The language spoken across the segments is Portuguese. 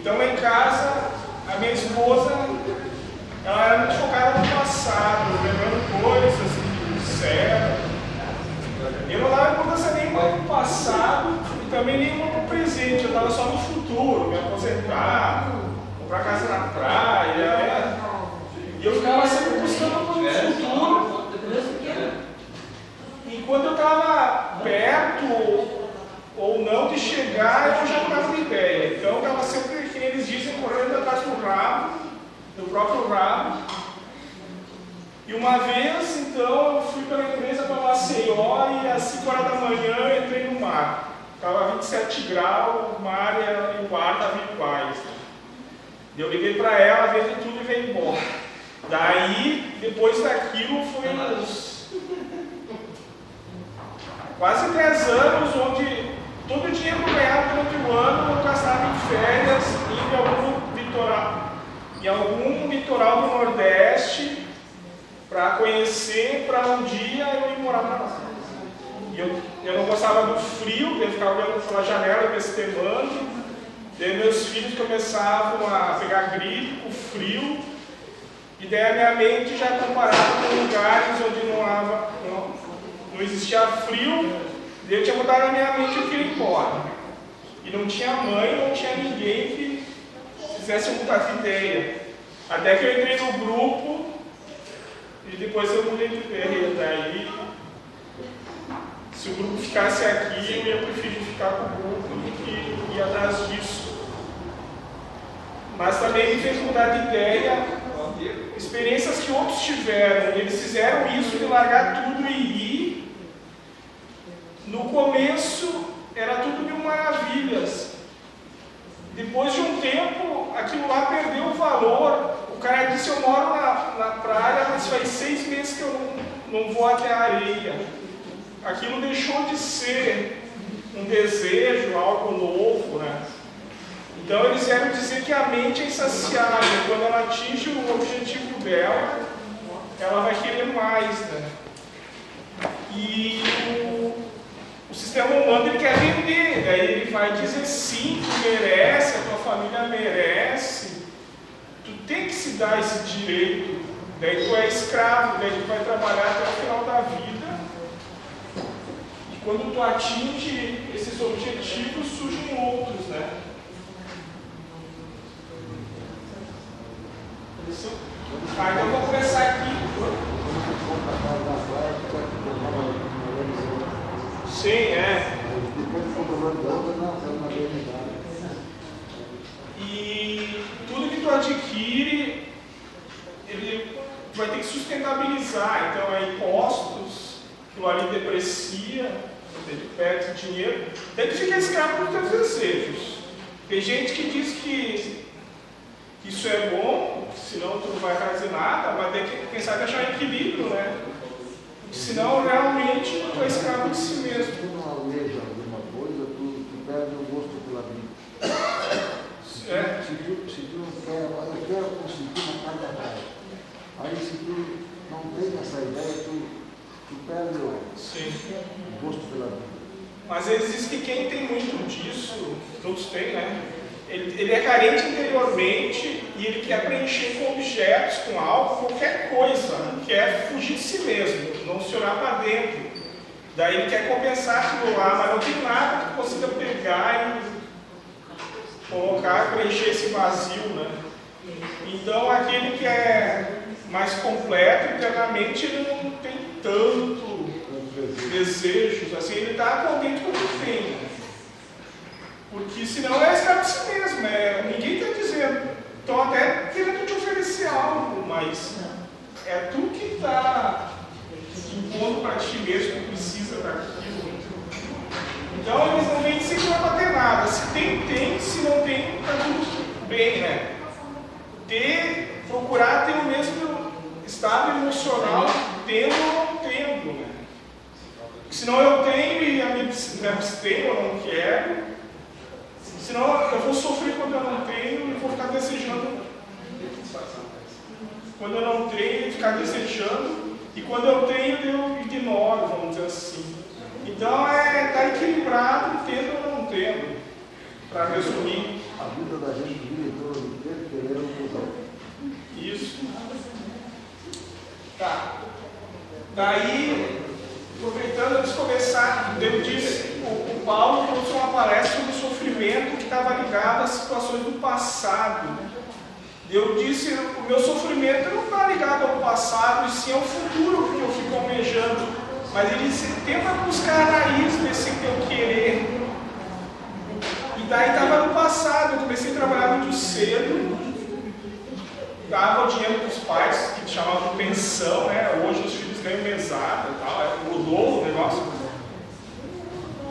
Então em casa, a minha esposa, ela era muito focada no passado, lembrando coisas que disseram. Eu não dava importância nenhuma no passado e também nenhuma no presente, eu estava só no futuro, me aposentar, comprar casa na praia. Né? E eu ficava sempre buscando no futuro. Enquanto eu estava perto ou não de chegar, eu já estava de ideia. Então eu estava sempre, correndo atrás do rabo, do próprio rabo. E uma vez, então, eu fui pela empresa para Maceió e às 5 horas da manhã eu entrei no mar. Estava 27 graus, o mar e o ar estavam iguais. Eu liguei para ela, veio tudo e veio embora. Daí, depois daquilo, foi uns quase 10 anos onde todo o dinheiro ganhava durante o ano eu gastava em férias, indo em algum litoral, em algum litoral do Nordeste para conhecer, para um dia eu ir morar lá. E eu, eu não gostava do frio, eu ficava olhando pela janela, pestemando. Daí meus filhos começavam a pegar gripe, o frio, e daí a minha mente já comparava com lugares onde não, não, não existia frio, daí eu tinha mudado na minha mente eu queria ir embora. E não tinha mãe, não tinha ninguém que fizesse mudar de ideia. Até que eu entrei no grupo e depois eu mudei de ideia. Daí, se o grupo ficasse aqui, eu ia preferir ficar com o grupo do que ir atrás disso. Mas também me fez mudar de ideia experiências que outros tiveram. Eles fizeram isso de largar tudo e ir. No começo era tudo mil maravilhas. Depois de um tempo, aquilo lá perdeu o valor. O cara disse: Eu moro na, na praia, mas faz seis meses que eu não, não vou até a areia. Aquilo deixou de ser um desejo, algo novo, né? Então eles vieram dizer que a mente é insaciável, quando ela atinge o objetivo dela, ela vai querer mais, né? E o, sistema humano ele quer vender, daí ele vai dizer sim, tu merece, a tua família merece, tu tem que se dar esse direito, daí tu é escravo, daí tu vai trabalhar até o final da vida. E quando tu atinge esses objetivos, surgem outros, né? Ah, então eu vou começar aqui. Sim, é. E tudo que tu adquire, ele vai ter que sustentabilizar. Então é impostos, que ali deprecia, ele perde dinheiro. Daí tu fica escravo dos teus desejos. Tem gente que diz que isso é bom, senão tu não vai fazer nada, vai ter que, quem sabe, achar equilíbrio, né? Senão, realmente, tu é escravo de si mesmo. Se tu não almeja alguma coisa, tu, tu perde o gosto pela vida. É. Se, tu, se tu não quer, eu quero conseguir uma carga praia. Aí, se tu não tem essa ideia, tu, tu perde o, Sim. o gosto pela vida. Mas eles dizem que quem tem muito disso, todos têm, né? Ele, ele, é carente interiormente e ele quer preencher com objetos, com algo, qualquer coisa, quer fugir de si mesmo, olhar para dentro. Daí ele quer compensar aquilo lá, mas não tem nada que consiga pegar e colocar, preencher esse vazio, né? Então aquele que é mais completo internamente, ele não tem tanto desejos, assim, ele está contente com o que tem. Porque senão é si mesmo, é, ninguém está dizendo. Estão até querendo te oferecer algo, mas é tu que está impondo para ti mesmo que precisa daquilo. Então eles não vêm que não vai bater nada. Se tem, tem. Se não tem, está tudo bem, né? Ter, procurar ter o mesmo estado emocional, tendo ou não tendo, né? Senão eu tenho e me abstenho, eu não quero. Senão eu vou sofrer quando eu não tenho e vou ficar desejando. Quando eu não tenho, ficar desejando. E quando eu tenho, eu ignoro, vamos dizer assim. Então é tá equilibrado, tendo ou não tendo, para resumir. a vida da gente gira em torno do ter, querer ou fusão. Isso. Tá. Daí, aproveitando antes de começar, Deus disse, o, o Paulo uma palestra sobre o sofrimento que estava ligado às situações do passado. Eu disse, o meu sofrimento não está ligado ao passado, e sim ao futuro que eu fico almejando. Mas ele disse, tenta buscar a raiz desse teu querer. E daí estava no passado, eu comecei a trabalhar muito cedo, dava o dinheiro para os pais, que chamavam de pensão, né? Hoje os filhos ganham mesada e tal, é, mudou o negócio.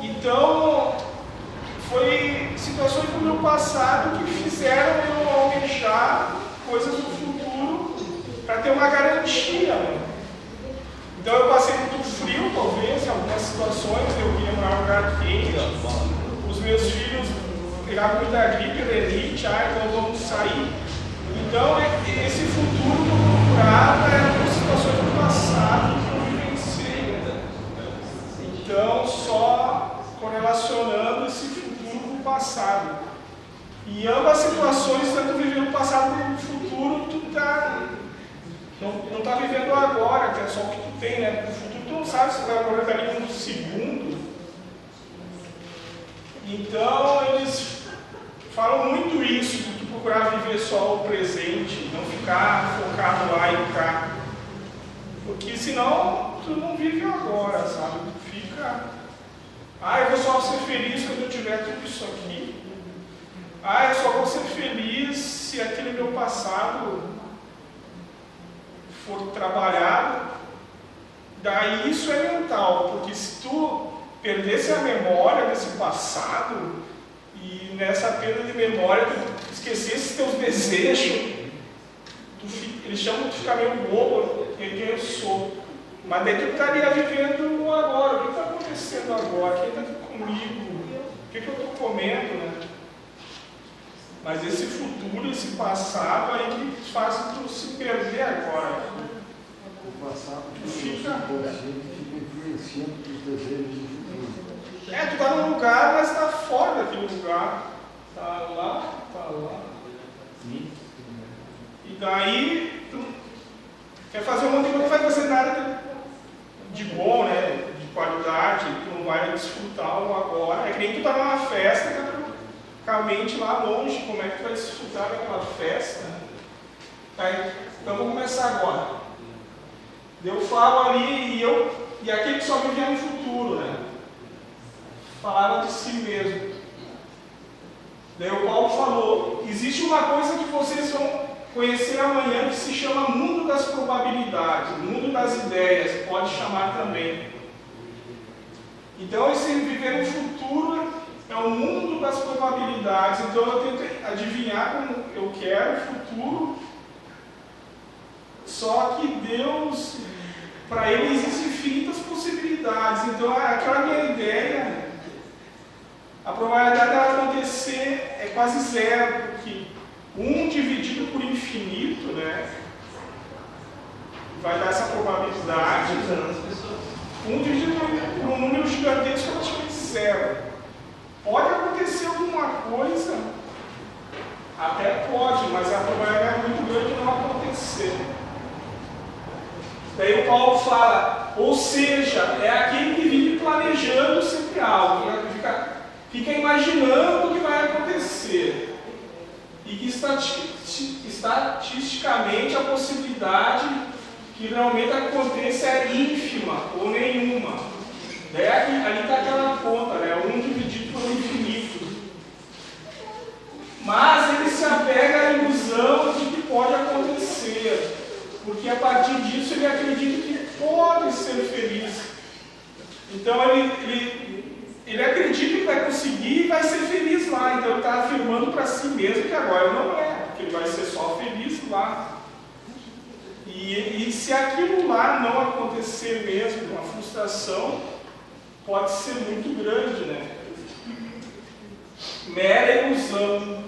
Então, foi situações do meu passado que fizeram eu almejar coisas do futuro para ter uma garantia. Então eu passei muito frio, talvez, em algumas situações, eu queria morar num lugar. Os meus filhos pegavam muita gripe, elite, ah, então vamos sair. Então esse futuro que eu procurava era por situações do passado que eu vivenciei. Então só correlacionando esse futuro passado. E ambas situações, tanto vivendo o passado como o futuro, tu tá, não está vivendo agora, que é só o que tu tem, né? O futuro tu não sabe se vai acontecer ali um segundo. Então eles falam muito isso, de tu procurar viver só o presente, não ficar focado lá e cá. Porque senão tu não vive agora, sabe? Tu fica ah, eu vou só ser feliz quando eu tiver tudo isso aqui. Ah, eu só vou ser feliz se aquele meu passado for trabalhado. Daí isso é mental, porque se tu perdesse a memória desse passado e nessa perda de memória tu esquecesse teus desejos, tu, eles chamam de ficar meio bobo, quem eu sou. Mas daí tu estaria vivendo o agora. O que está acontecendo agora? Quem está comigo? O que, que eu estou comendo? Né? Mas esse futuro, esse passado aí que faz tu se perder agora. O passado tu fica, fica influenciando os desejos do futuro. É, tu está num lugar, mas está fora daquele lugar. Está lá, está lá. E daí tu quer fazer um monte de coisa, não vai fazer nada de bom, né? De qualidade, tu não vai desfrutar agora. É que nem tu tá numa festa, com a mente lá longe, como é que tu vai desfrutar daquela festa? Tá? Então vamos começar agora. Eu falo ali e eu e aquele que só vivia no futuro, né? Falaram de si mesmo. Daí o Paulo falou: existe uma coisa que vocês vão conhecer amanhã que se chama mundo das probabilidades, mundo das ideias, pode chamar também. Então, esse viver no futuro é o mundo das probabilidades. Então, eu tento adivinhar como eu quero o futuro. Só que Deus, para Ele, existem infinitas possibilidades. Então, aquela minha ideia, a probabilidade dela acontecer é quase zero, porque um dividido por infinito, né? Vai dar essa probabilidade. Um dividido por um número gigantesco praticamente zero. Pode acontecer alguma coisa, até pode, mas a probabilidade é muito grande de não acontecer. Daí o Paulo fala, ou seja, é aquele que vive planejando sempre algo, fica, fica imaginando o que vai acontecer estatisticamente a possibilidade que realmente aconteça é ínfima ou nenhuma. Daí ali está aquela conta, né? um dividido por infinito. Mas ele se apega à ilusão de que pode acontecer, porque a partir disso ele acredita que pode ser feliz. Então ele, ele ele acredita que vai conseguir e vai ser feliz lá. Então ele está afirmando para si mesmo que agora não é, que ele vai ser só feliz lá. E, e se aquilo lá não acontecer mesmo, a frustração pode ser muito grande, né? Mera ilusão.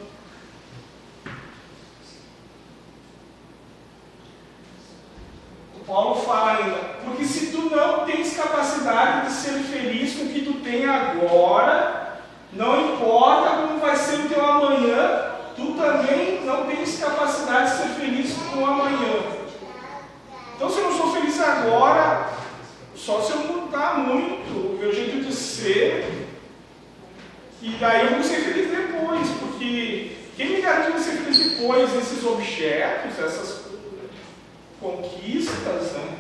Paulo fala ainda, porque se tu não tens capacidade de ser feliz com o que tu tem agora, Não importa como vai ser o teu amanhã, tu também não tens capacidade de ser feliz com o amanhã. Então, se eu não sou feliz agora, só se eu mudar muito o meu jeito de ser, e daí eu vou ser feliz depois, porque quem me garante de ser feliz depois? Esses objetos, essas conquistas, né?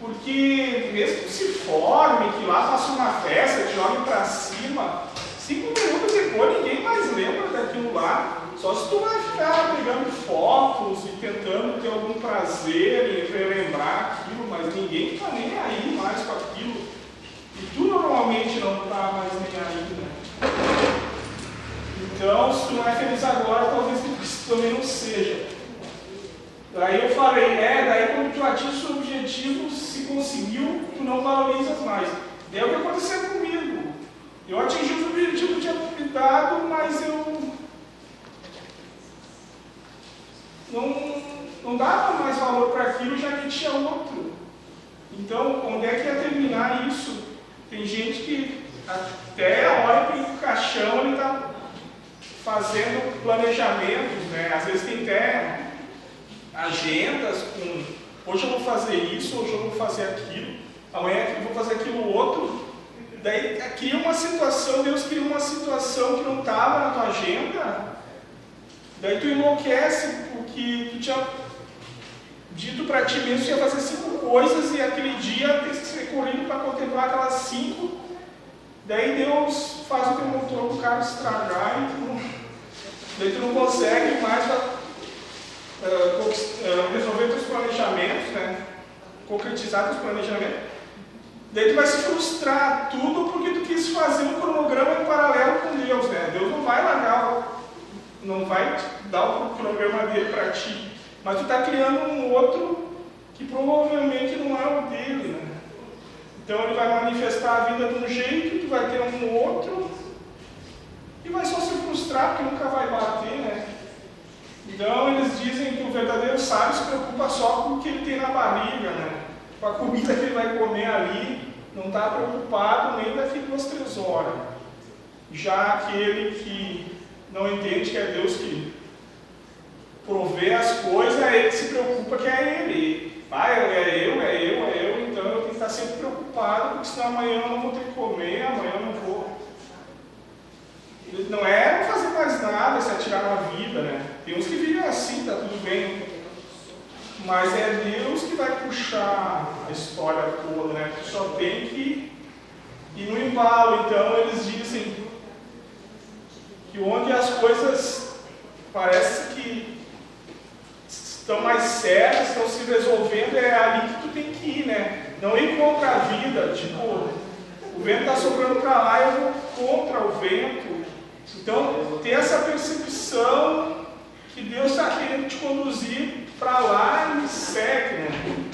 Porque mesmo que se forme, que lá faça uma festa, te jogue para cima, cinco minutos depois ninguém mais lembra daquilo lá. Só se tu vai ficar pegando fotos e tentando ter algum prazer em relembrar aquilo, mas ninguém está nem aí mais com aquilo. E tu normalmente não está mais nem aí, né? Então, se tu não é feliz agora, talvez tu também não seja. Daí eu falei, é, daí quando tu atinge o seu objetivo, se conseguiu, tu não valorizas mais. Daí é o que aconteceu comigo. Eu atingi o objetivo que tinha dado, mas eu não, não dava mais valor para aquilo, já que tinha outro. Então, onde é que ia terminar isso? Tem gente que até a hora que o caixão está fazendo planejamentos, né? Às vezes tem até agendas com hoje eu vou fazer isso, hoje eu vou fazer aquilo, amanhã eu vou fazer aquilo outro. Daí cria uma situação, Deus cria uma situação que não estava na tua agenda, daí tu enlouquece porque tu tinha dito para ti mesmo que ia fazer cinco coisas e aquele dia tem que ser corrido para contemplar aquelas cinco. Daí Deus faz o teu motor do carro estragar e tu, daí tu não consegue mais uh, resolver teus planejamentos, né? concretizar teus planejamentos, daí tu vai se frustrar tudo porque tu quis fazer um cronograma em paralelo com Deus. Né? Deus não vai largar, não vai dar o cronograma dele para ti, mas tu está criando um outro que provavelmente não é o dele. Né? Então ele vai manifestar a vida de um jeito, tu vai ter um outro, e vai só se frustrar porque nunca vai bater, né? Então eles dizem que o verdadeiro sábio se preocupa só com o que ele tem na barriga, né? com a comida que ele vai comer ali, não está preocupado nem daqui duas, três horas. Já aquele que não entende que é Deus que provê as coisas, é ele que se preocupa que é ele. Ah, é eu, é eu, é eu, então eu tenho que estar sempre preocupado, porque senão amanhã eu não vou ter que comer, amanhã eu não vou. Não é fazer mais nada, se atirar na vida, né? Tem uns que vivem assim, tá tudo bem. Mas é Deus que vai puxar a história toda, né? Tu só tem que ir no embalo. Então eles dizem que onde as coisas parece que estão mais sérias, estão se resolvendo, é ali que tu tem que ir, né? Não ir contra a vida, tipo, o vento está soprando para lá, eu vou contra o vento. Então, ter essa percepção que Deus está querendo te conduzir para lá e segue, né?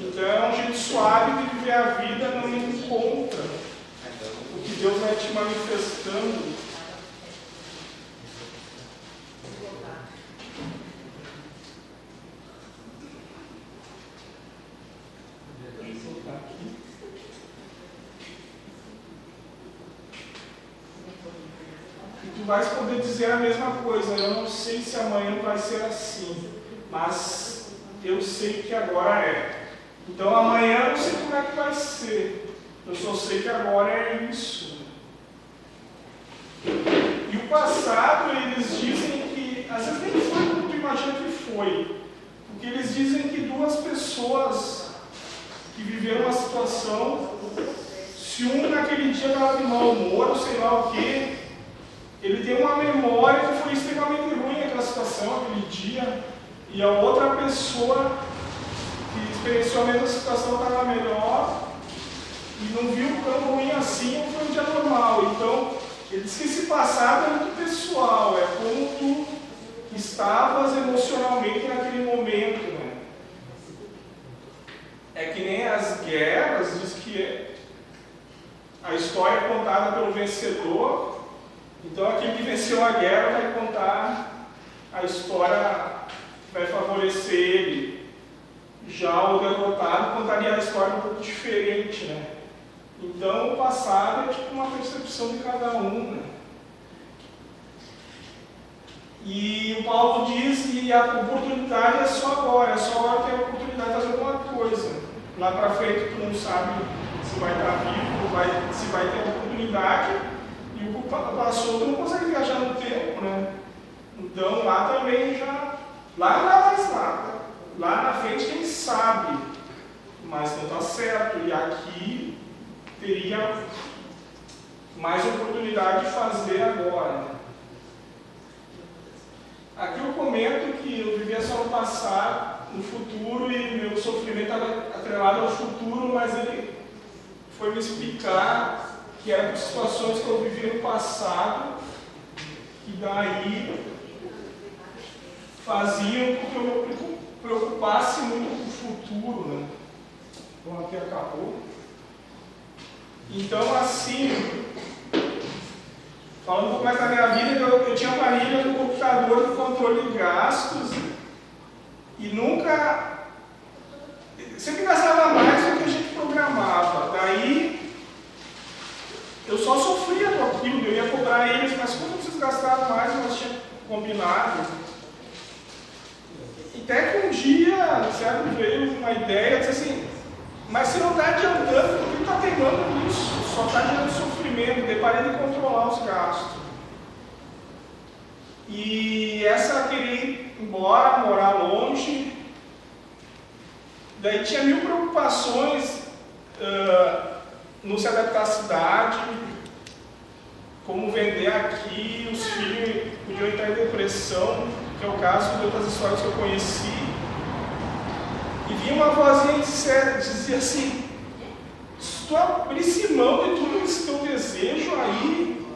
Então é um jeito suave de viver a vida, não encontra o que Deus vai te manifestando. Vais poder dizer a mesma coisa. Eu não sei se amanhã vai ser assim, mas eu sei que agora é. Então amanhã eu não sei como é que vai ser. Eu só sei que agora é isso. E o passado, eles dizem que, às vezes nem foi como tu imagina que foi. Porque eles dizem que duas pessoas que viveram uma situação, se um naquele dia estava de mau humor, ou sei lá o quê, ele tem uma memória que foi extremamente ruim aquela situação, aquele dia, e a outra pessoa que experienciou a mesma situação estava melhor e não viu tão ruim assim, foi um dia normal. Então, ele diz que esse passado é muito pessoal, é como tu estavas emocionalmente naquele momento. Né? É que nem as guerras, diz que a história é contada pelo vencedor então aquele que venceu a guerra vai contar a história vai favorecer ele. Já o derrotado contaria a história um pouco diferente, né? Então, o passado é tipo uma percepção de cada um. Né? E o Paulo diz que a oportunidade é só agora, é só agora que a oportunidade de fazer alguma coisa. Lá para frente tu não sabe se vai estar vivo, vai, se vai ter oportunidade, e o passou tu não consegue viajar no tempo, né? Então lá também já. Lá dá mais nada. Lá na frente quem sabe, mas não está certo. E aqui teria mais oportunidade de fazer agora. Aqui eu comento que eu vivia só no passado, no futuro, e meu sofrimento estava atrelado ao futuro, mas ele foi me explicar que eram situações que eu vivia no passado, e daí faziam com que eu me preocupasse muito com o futuro. Né? Bom, aqui acabou. Então, assim, falando um pouco mais da minha vida, eu, eu tinha uma planilha no computador de controle de gastos e nunca. Sempre gastava mais do que a gente programava. Daí, eu só sofria com aquilo, eu ia cobrar eles, mas como vocês gastaram mais, nós tínhamos combinado. Até que um dia, certo, veio uma ideia, disse assim, mas se não está adiantando, por que está teimando nisso? Só está gerando sofrimento, deparei de controlar os gastos. E essa queria ir embora, morar longe. Daí tinha mil preocupações uh, no se adaptar à cidade, como vender aqui, os filhos podiam entrar em depressão que é o caso de outras histórias que eu conheci, e vinha uma vozinha que dizia assim, se tu abrisse mão de tudo esse teu desejo aí,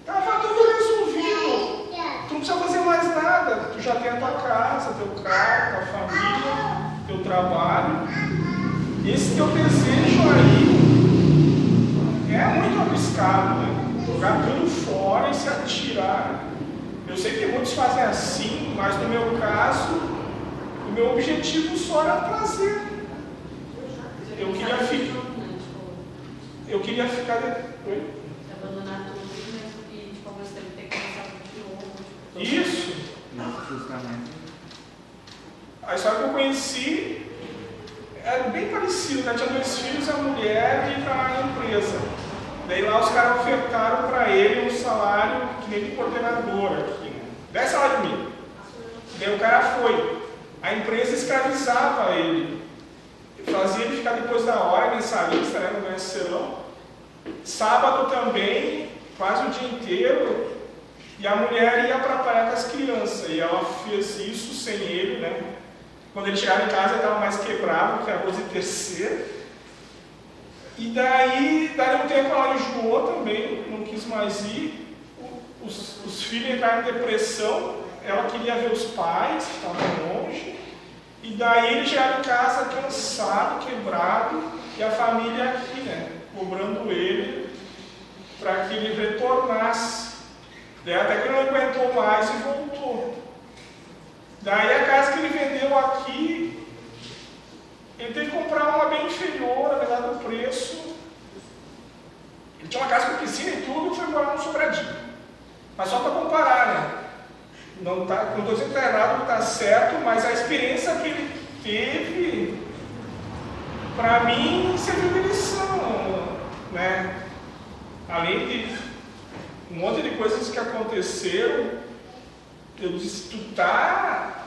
estava tudo resolvido. Tu não precisa fazer mais nada. Tu já tem a tua casa, teu carro, tua família, teu trabalho. Esse teu desejo aí é muito arriscado, né? Jogar tudo fora e se atirar. Eu sei que muitos fazem assim, mas no meu caso, o meu objetivo só era prazer. Eu queria ficar. Eu queria ficar. Oi? Abandonar tudo e tipo, ao mesmo tempo ter que começar tudo de novo. Tipo, Isso. A história que eu conheci era bem parecido, né? Tinha dois filhos, a mulher e a empresa. Daí lá os caras ofertaram para ele um salário que nem de coordenador aqui, né? 10 salários mínimos. Daí o cara foi. A empresa escravizava ele. Fazia ele ficar depois da hora, mensalista, né, no mensalão. Sábado também, quase o dia inteiro. E a mulher ia para a com as crianças. E ela fez isso sem ele, né? Quando ele chegava em casa, ele estava mais quebrado que a Rose terceira. E daí, daí um tempo ela enjoou também, não quis mais ir. Os, os filhos entraram em depressão, ela queria ver os pais, que estavam longe. E daí ele chegava em casa cansado, quebrado, e a família aqui, né, cobrando ele para que ele retornasse. Daí até que ele não aguentou mais e voltou. Daí a casa que ele vendeu aqui, ele teve que comprar uma bem inferior, apesar do preço. Ele tinha uma casa com piscina e tudo e foi morar no sobradinho. Mas só para comparar, né? Não tá, não estou dizendo que está errado, está certo, mas a experiência que ele teve, para mim, serviu de lição, né? Além de um monte de coisas que aconteceram, eu disse, tu está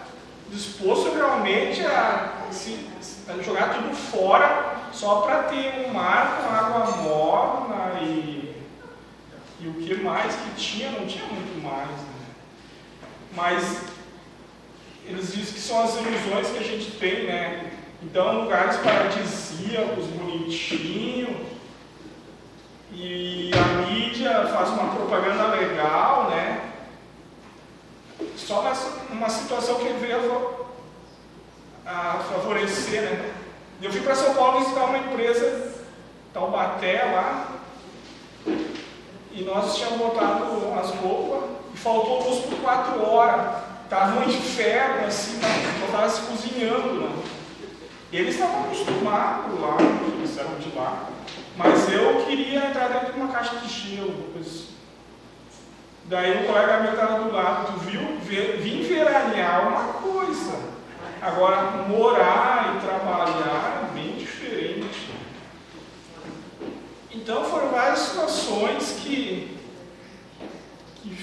disposto realmente a se, jogar tudo fora só para ter um mar com água morna e, e o que mais que tinha, não tinha muito mais. Né? Mas eles dizem que são as ilusões que a gente tem, né? Então, lugares paradisíacos, bonitinhos, e a mídia faz uma propaganda legal, né? Só uma situação que veio a favorecer, né? Eu fui para São Paulo visitar uma empresa, Taubaté lá, e nós tínhamos botado as roupas e faltou luz por quatro horas. Estava um inferno assim, eu estava se cozinhando. Né? E eles estavam acostumados lá, eles eram de lá. Mas eu queria entrar dentro de uma caixa de gelo. Assim. Daí o colega meu estava do lado, tu viu? Vim veranear é uma coisa. Agora, morar e trabalhar é bem diferente. Então foram várias situações que, que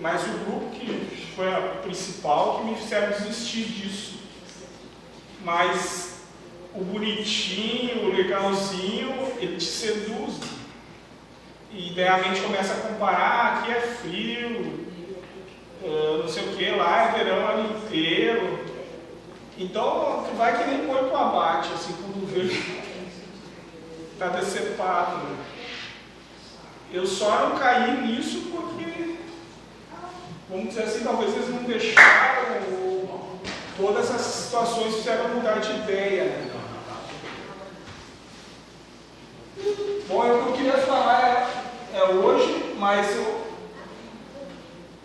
mas o grupo que foi a principal que me fizeram desistir disso. Mas o bonitinho, o legalzinho, ele te seduz. E idealmente começa a comparar, aqui é frio, uh, não sei o que, lá é verão ano inteiro. Então vai que nem põe pro abate, assim, quando vê está decepado. Né? Eu só não caí nisso porque, vamos dizer assim, talvez eles não deixaram, ou todas essas situações fizeram mudar de ideia. Né? Bom, eu queria falar é, é hoje, mas eu,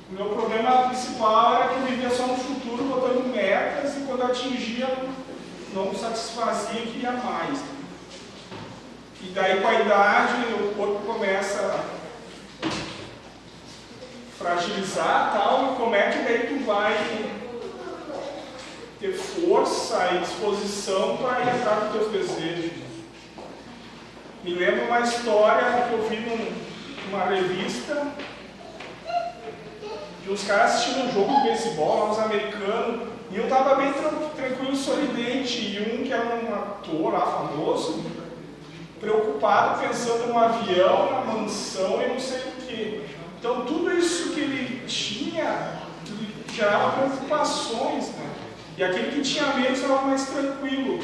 o meu problema principal era que eu vivia só no futuro, botando metas, e quando atingia, não satisfazia e queria mais. E daí com a idade o corpo começa a fragilizar tal, e como é que daí tu vai ter força e disposição para ir atrás dos teus desejos? Me lembro uma história que eu vi num, numa revista de uns caras assistindo um jogo de beisebol, uns americanos, e um estava bem tranquilo, sorridente, e um que era um ator lá famoso, preocupado pensando no avião, na mansão e não sei o que. Então tudo isso que ele tinha gerava preocupações, né? E aquele que tinha menos estava mais tranquilo.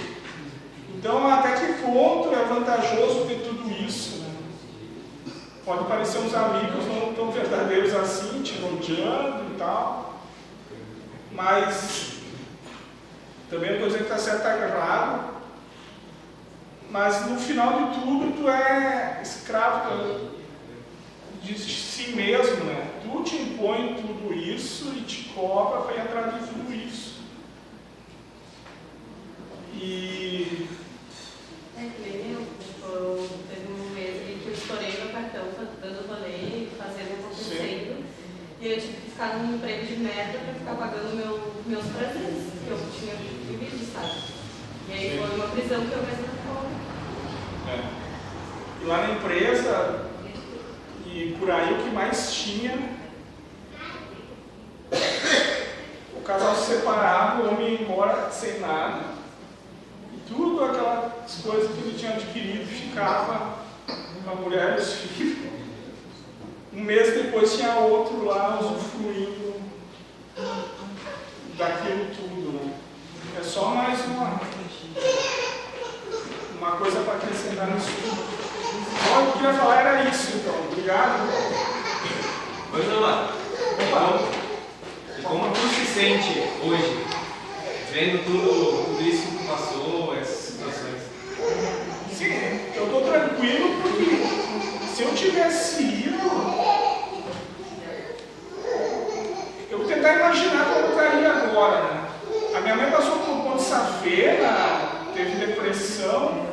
Então até que ponto é vantajoso ter tudo isso? Pode parecer uns amigos não tão verdadeiros assim, te rodeando e tal. Mas também não estou que está certo ou errado, mas no final de tudo tu é escravo de si mesmo, né? Tu te impõe tudo isso e te cobra para ir atrás de tudo isso. E. É que nem eu, tipo, teve um mês que eu estourei meu cartão dando rolê, fazendo acontecendo. E eu num emprego de merda para ficar pagando meu, meus prazeres que eu tinha vivido, sabe? E aí foi uma prisão que eu mesma é. E lá na empresa, e por aí o que mais tinha, o casal se separava, o homem ia embora sem nada, e tudo aquelas coisas que ele tinha adquirido ficava com a mulher e os filhos. Um mês depois tinha outro lá usufruindo daquilo tudo. Né? É só mais uma uma coisa para acrescentar nisso. Bom, o que eu queria falar era isso, então. Obrigado. Oi, Zama. Opa. Como tu se sente hoje, vendo tudo, tudo isso que passou, essas situações? Sim, eu estou tranquilo porque se eu tivesse imaginar como eu estaria agora. Né? A minha mãe passou por um ponto safena, teve depressão,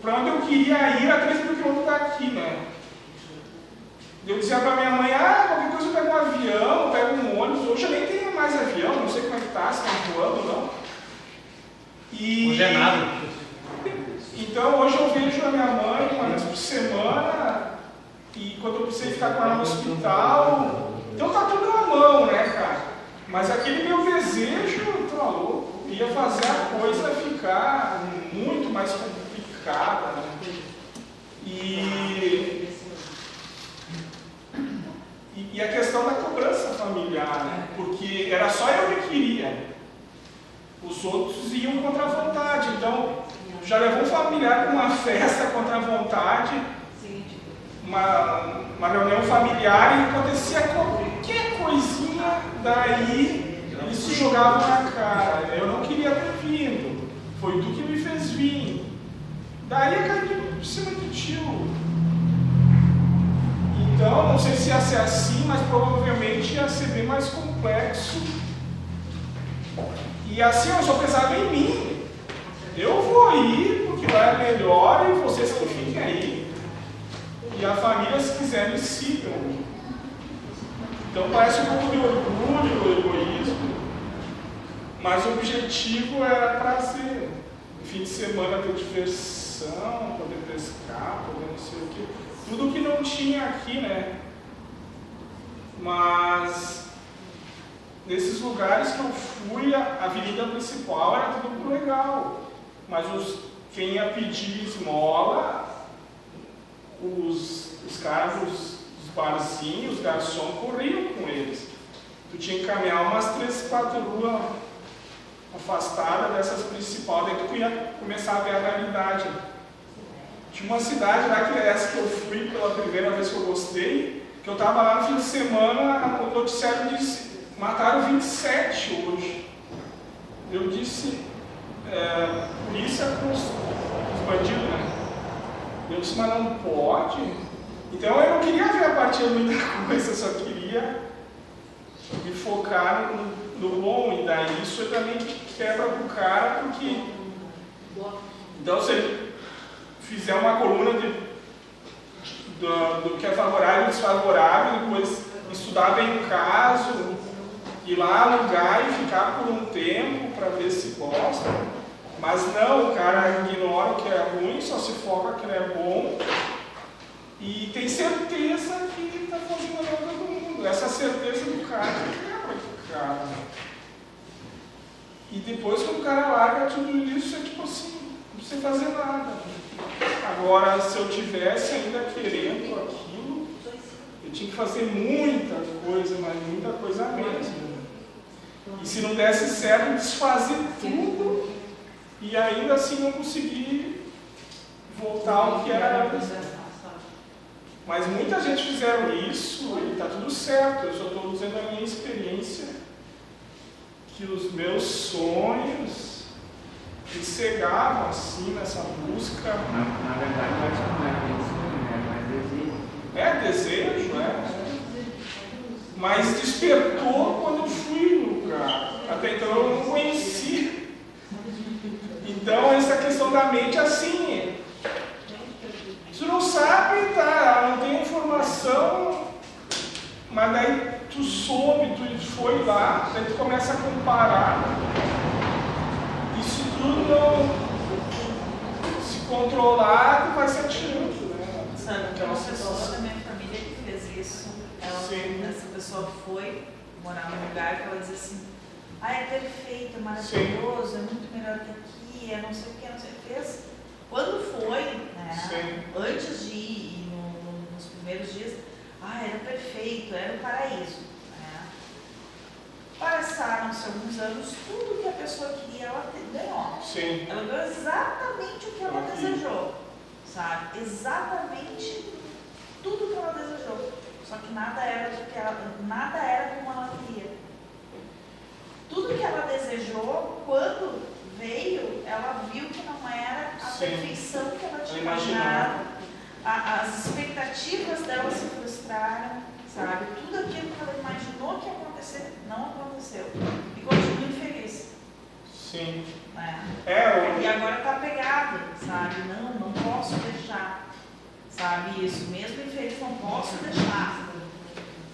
para onde eu queria ir a 3 mil quilômetros daqui, né? Eu dizia para minha mãe, ah, qualquer coisa eu pego um avião, pego um ônibus, hoje eu nem tenho mais avião, não sei como é que está, se está voando ou não. E... Hoje é nada. Então hoje eu vejo a minha mãe uma vez por semana, e quando eu precisei ficar com ela no hospital, então tá tudo na mão, né, cara? Mas aquele meu desejo, tô louco, ia fazer a coisa ficar muito mais complicada. Né? E, e, e, a questão da cobrança familiar, né? porque era só eu que queria. Os outros iam contra a vontade. Então, já levou um familiar com uma festa contra a vontade, uma, uma reunião familiar e acontecia qualquer coisinha daí eles se jogavam na cara. Eu não queria ter vindo. Foi tu que me fez vir. Daí eu caí por cima do tio. Então, não sei se ia ser assim, mas provavelmente ia ser bem mais complexo. E assim eu só pensava em mim. Eu vou ir porque que lá é melhor e vocês que fiquem aí. E a família, se quiserem, sigam. Então parece um pouco de orgulho, egoísmo, mas o objetivo era prazer. Fim de semana ter diversão, poder pescar, poder não sei o quê. Tudo que não tinha aqui, né? Mas nesses lugares que eu fui, a avenida principal era tudo legal. Mas os, quem ia pedir esmola, os, os caras dos, barzinhos, os garçons, corriam com eles. Tu tinha que caminhar umas três, quatro ruas afastadas dessas principais, daí tu ia começar a ver a realidade. Tinha uma cidade lá que é essa que eu fui pela primeira vez que eu gostei, que eu estava lá no fim de semana, o noticiário disse, mataram 27 hoje. Eu disse, é, polícia com os, os bandidos, né? Eu disse, mas não pode. Então eu não queria ver a partir muita coisa, eu só queria me focar no, no bom. E daí isso é também quebra pro cara, porque. Então se ele fizer uma coluna de do, do que é favorável e desfavorável, depois estudar bem o caso, ir lá alugar e ficar por um tempo para ver se gosta. Mas não, o cara ignora o que é ruim, só se foca que é bom e tem certeza que está fazendo a todo mundo. Essa certeza do cara quebra do cara. E depois quando o cara larga tudo isso, é tipo assim, não precisa fazer nada. Agora, se eu tivesse ainda querendo aquilo, eu tinha que fazer muita coisa, mas muita coisa mesmo. E se não desse certo, desfazer tudo e ainda assim não conseguir voltar ao que era antes. Mas muita gente fizeram isso e está tudo certo. Eu só estou usando a minha experiência que os meus sonhos e cegavam assim nessa busca. Na, na verdade, acho que não é isso, é mais desejo. É desejo, é. Mas despertou quando eu fui no lugar. Até então eu não conhecia. Então essa questão da mente é assim. Tu não sabe, tá? Não tem informação, mas daí tu soube, tu foi lá, daí tu começa a comparar tudo não se controlar, vai se atirando, né? Sabe, tem uma pessoa da minha família que fez isso. Ela, Sim. essa pessoa foi morar num lugar que ela dizia assim, ah, é perfeito, é maravilhoso, Sim. é muito melhor que aqui, é não sei o que, não sei o que fez. Quando foi, né, antes de ir, no, no, nos primeiros dias, ah, era perfeito, era o paraíso. Passaram-se alguns anos, tudo que a pessoa queria, ela ganhou. Sim. Ela ganhou exatamente o que ela Aqui. desejou, sabe? Exatamente tudo que ela desejou. Só que nada era do que ela, nada era como ela queria. Tudo que ela desejou, quando veio, ela viu que não era a Sim. perfeição que ela tinha imaginado. As expectativas dela se frustraram, sabe? Tudo aquilo que ela imaginou que ia acontecer, não aconteceu. E continua infeliz. Sim. É. é E agora está pegado, sabe? Não, não posso deixar. Sabe isso? Mesmo infeliz, não posso deixar.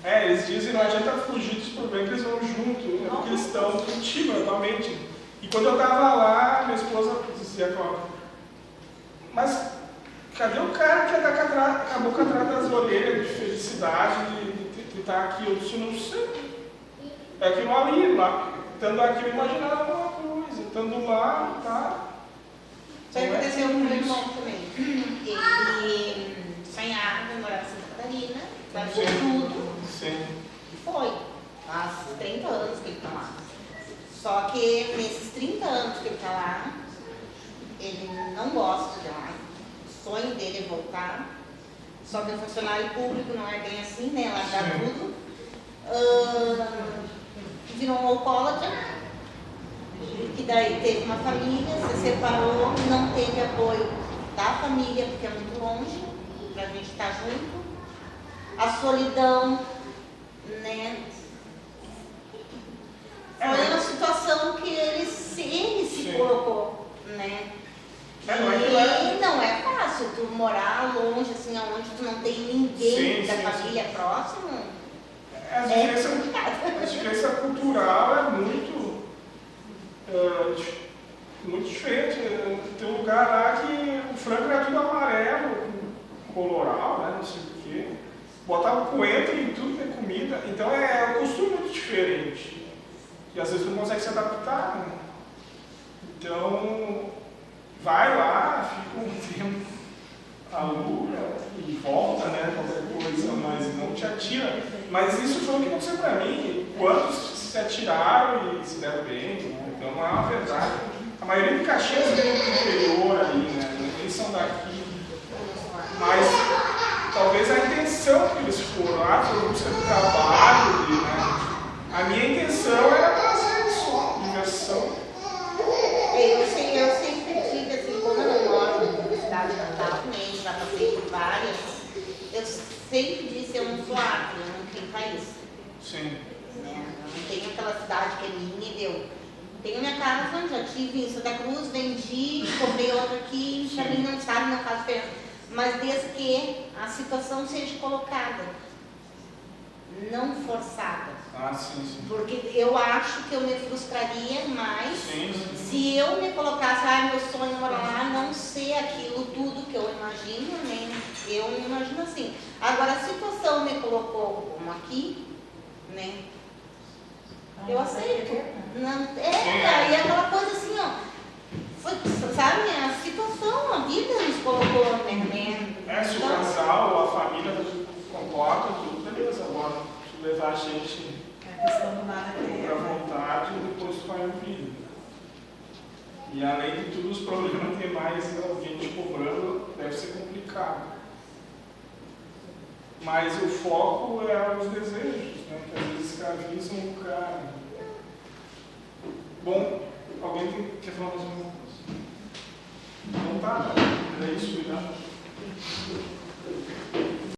É, eles dizem não adianta fugir dos problemas que eles vão junto, né? porque eles estão contigo, atualmente. Quando eu estava lá, minha esposa dizia, mas cadê o cara que está com a boca atrás das orelhas de felicidade, de estar tá aqui? Eu disse, não sei. É aquilo ali, lá, estando aqui eu imaginava alguma coisa, estando lá, tá. Isso aconteceu com o meu irmão também. Ele sonhava em morar em Santa Catarina, largou tudo Sim. e foi. Faz 30 anos que ele está lá. Só que nesses 30 anos que ele está lá, ele não gosta de lá. O sonho dele é voltar. Só que o funcionário público não é bem assim, né? Largar Sim. tudo. Uh, virou um alcoólatra, que daí teve uma família, se separou, não teve apoio da família, porque é muito longe, para a gente estar tá junto. A solidão, né? Foi uma situação que ele se, ele se colocou, né? É, não é E não é fácil tu morar longe, assim, onde tu não tem ninguém Sim, da sim, família próximo. É, a, É diferença, complicado. a diferença cultural é muito, é, muito diferente. É, Tem um lugar lá que o frango é tudo amarelo, coloral, né, não sei o quê. Botava coentro em tudo que é comida. Então é um costume muito diferente. E às vezes tu não consegue se adaptar. Né? Então, vai lá, fica um tempo, aluga e volta, né? Qualquer coisa, mas não te atira. Mas isso foi o que aconteceu pra mim. Quantos se atiraram e se deram bem? né? Então é uma verdade. A maioria de Caxias vem do interior ali, né? Eles são daqui. Mas talvez a intenção que eles foram, ah, foi busca do trabalho, né? A minha intenção era trazer isso, diversão. Eu, sei, eu sempre tive, assim, como eu moro na cidade natal, nem já passei por várias, eu sempre disse, eu não sou árvore, eu não tenho país. Sim. né? Eu não tenho aquela cidade que é minha e deu. Tenho minha casa, já tive em Santa Cruz, vendi, comprei outra aqui, pra mim não sabe, não faz diferença. Mas desde que a situação seja colocada, não forçada. Ah, sim, sim. Porque eu acho que eu me frustraria mais Sim, sim. se eu me colocasse, ah, meu sonho é morar lá, não ser aquilo tudo que eu imagino, nem eu me imagino assim. Agora, a situação me colocou como aqui, né? Eu aceito. Não, é, aí é aquela coisa assim, ó. Foi, sabe, a situação, a vida nos colocou, né? né? É, se o Então, casal ou a família concorda, tudo beleza. Agora, se levar a gente É ter. pra vontade, depois tu vai ouvir. E além de tudo, os problemas ter mais alguém te cobrando deve ser complicado. Mas o foco é os desejos, né? Que às vezes escravizam o cara. Bom, alguém tem- quer falar mais alguma coisa? Não tá, é isso, cuidado.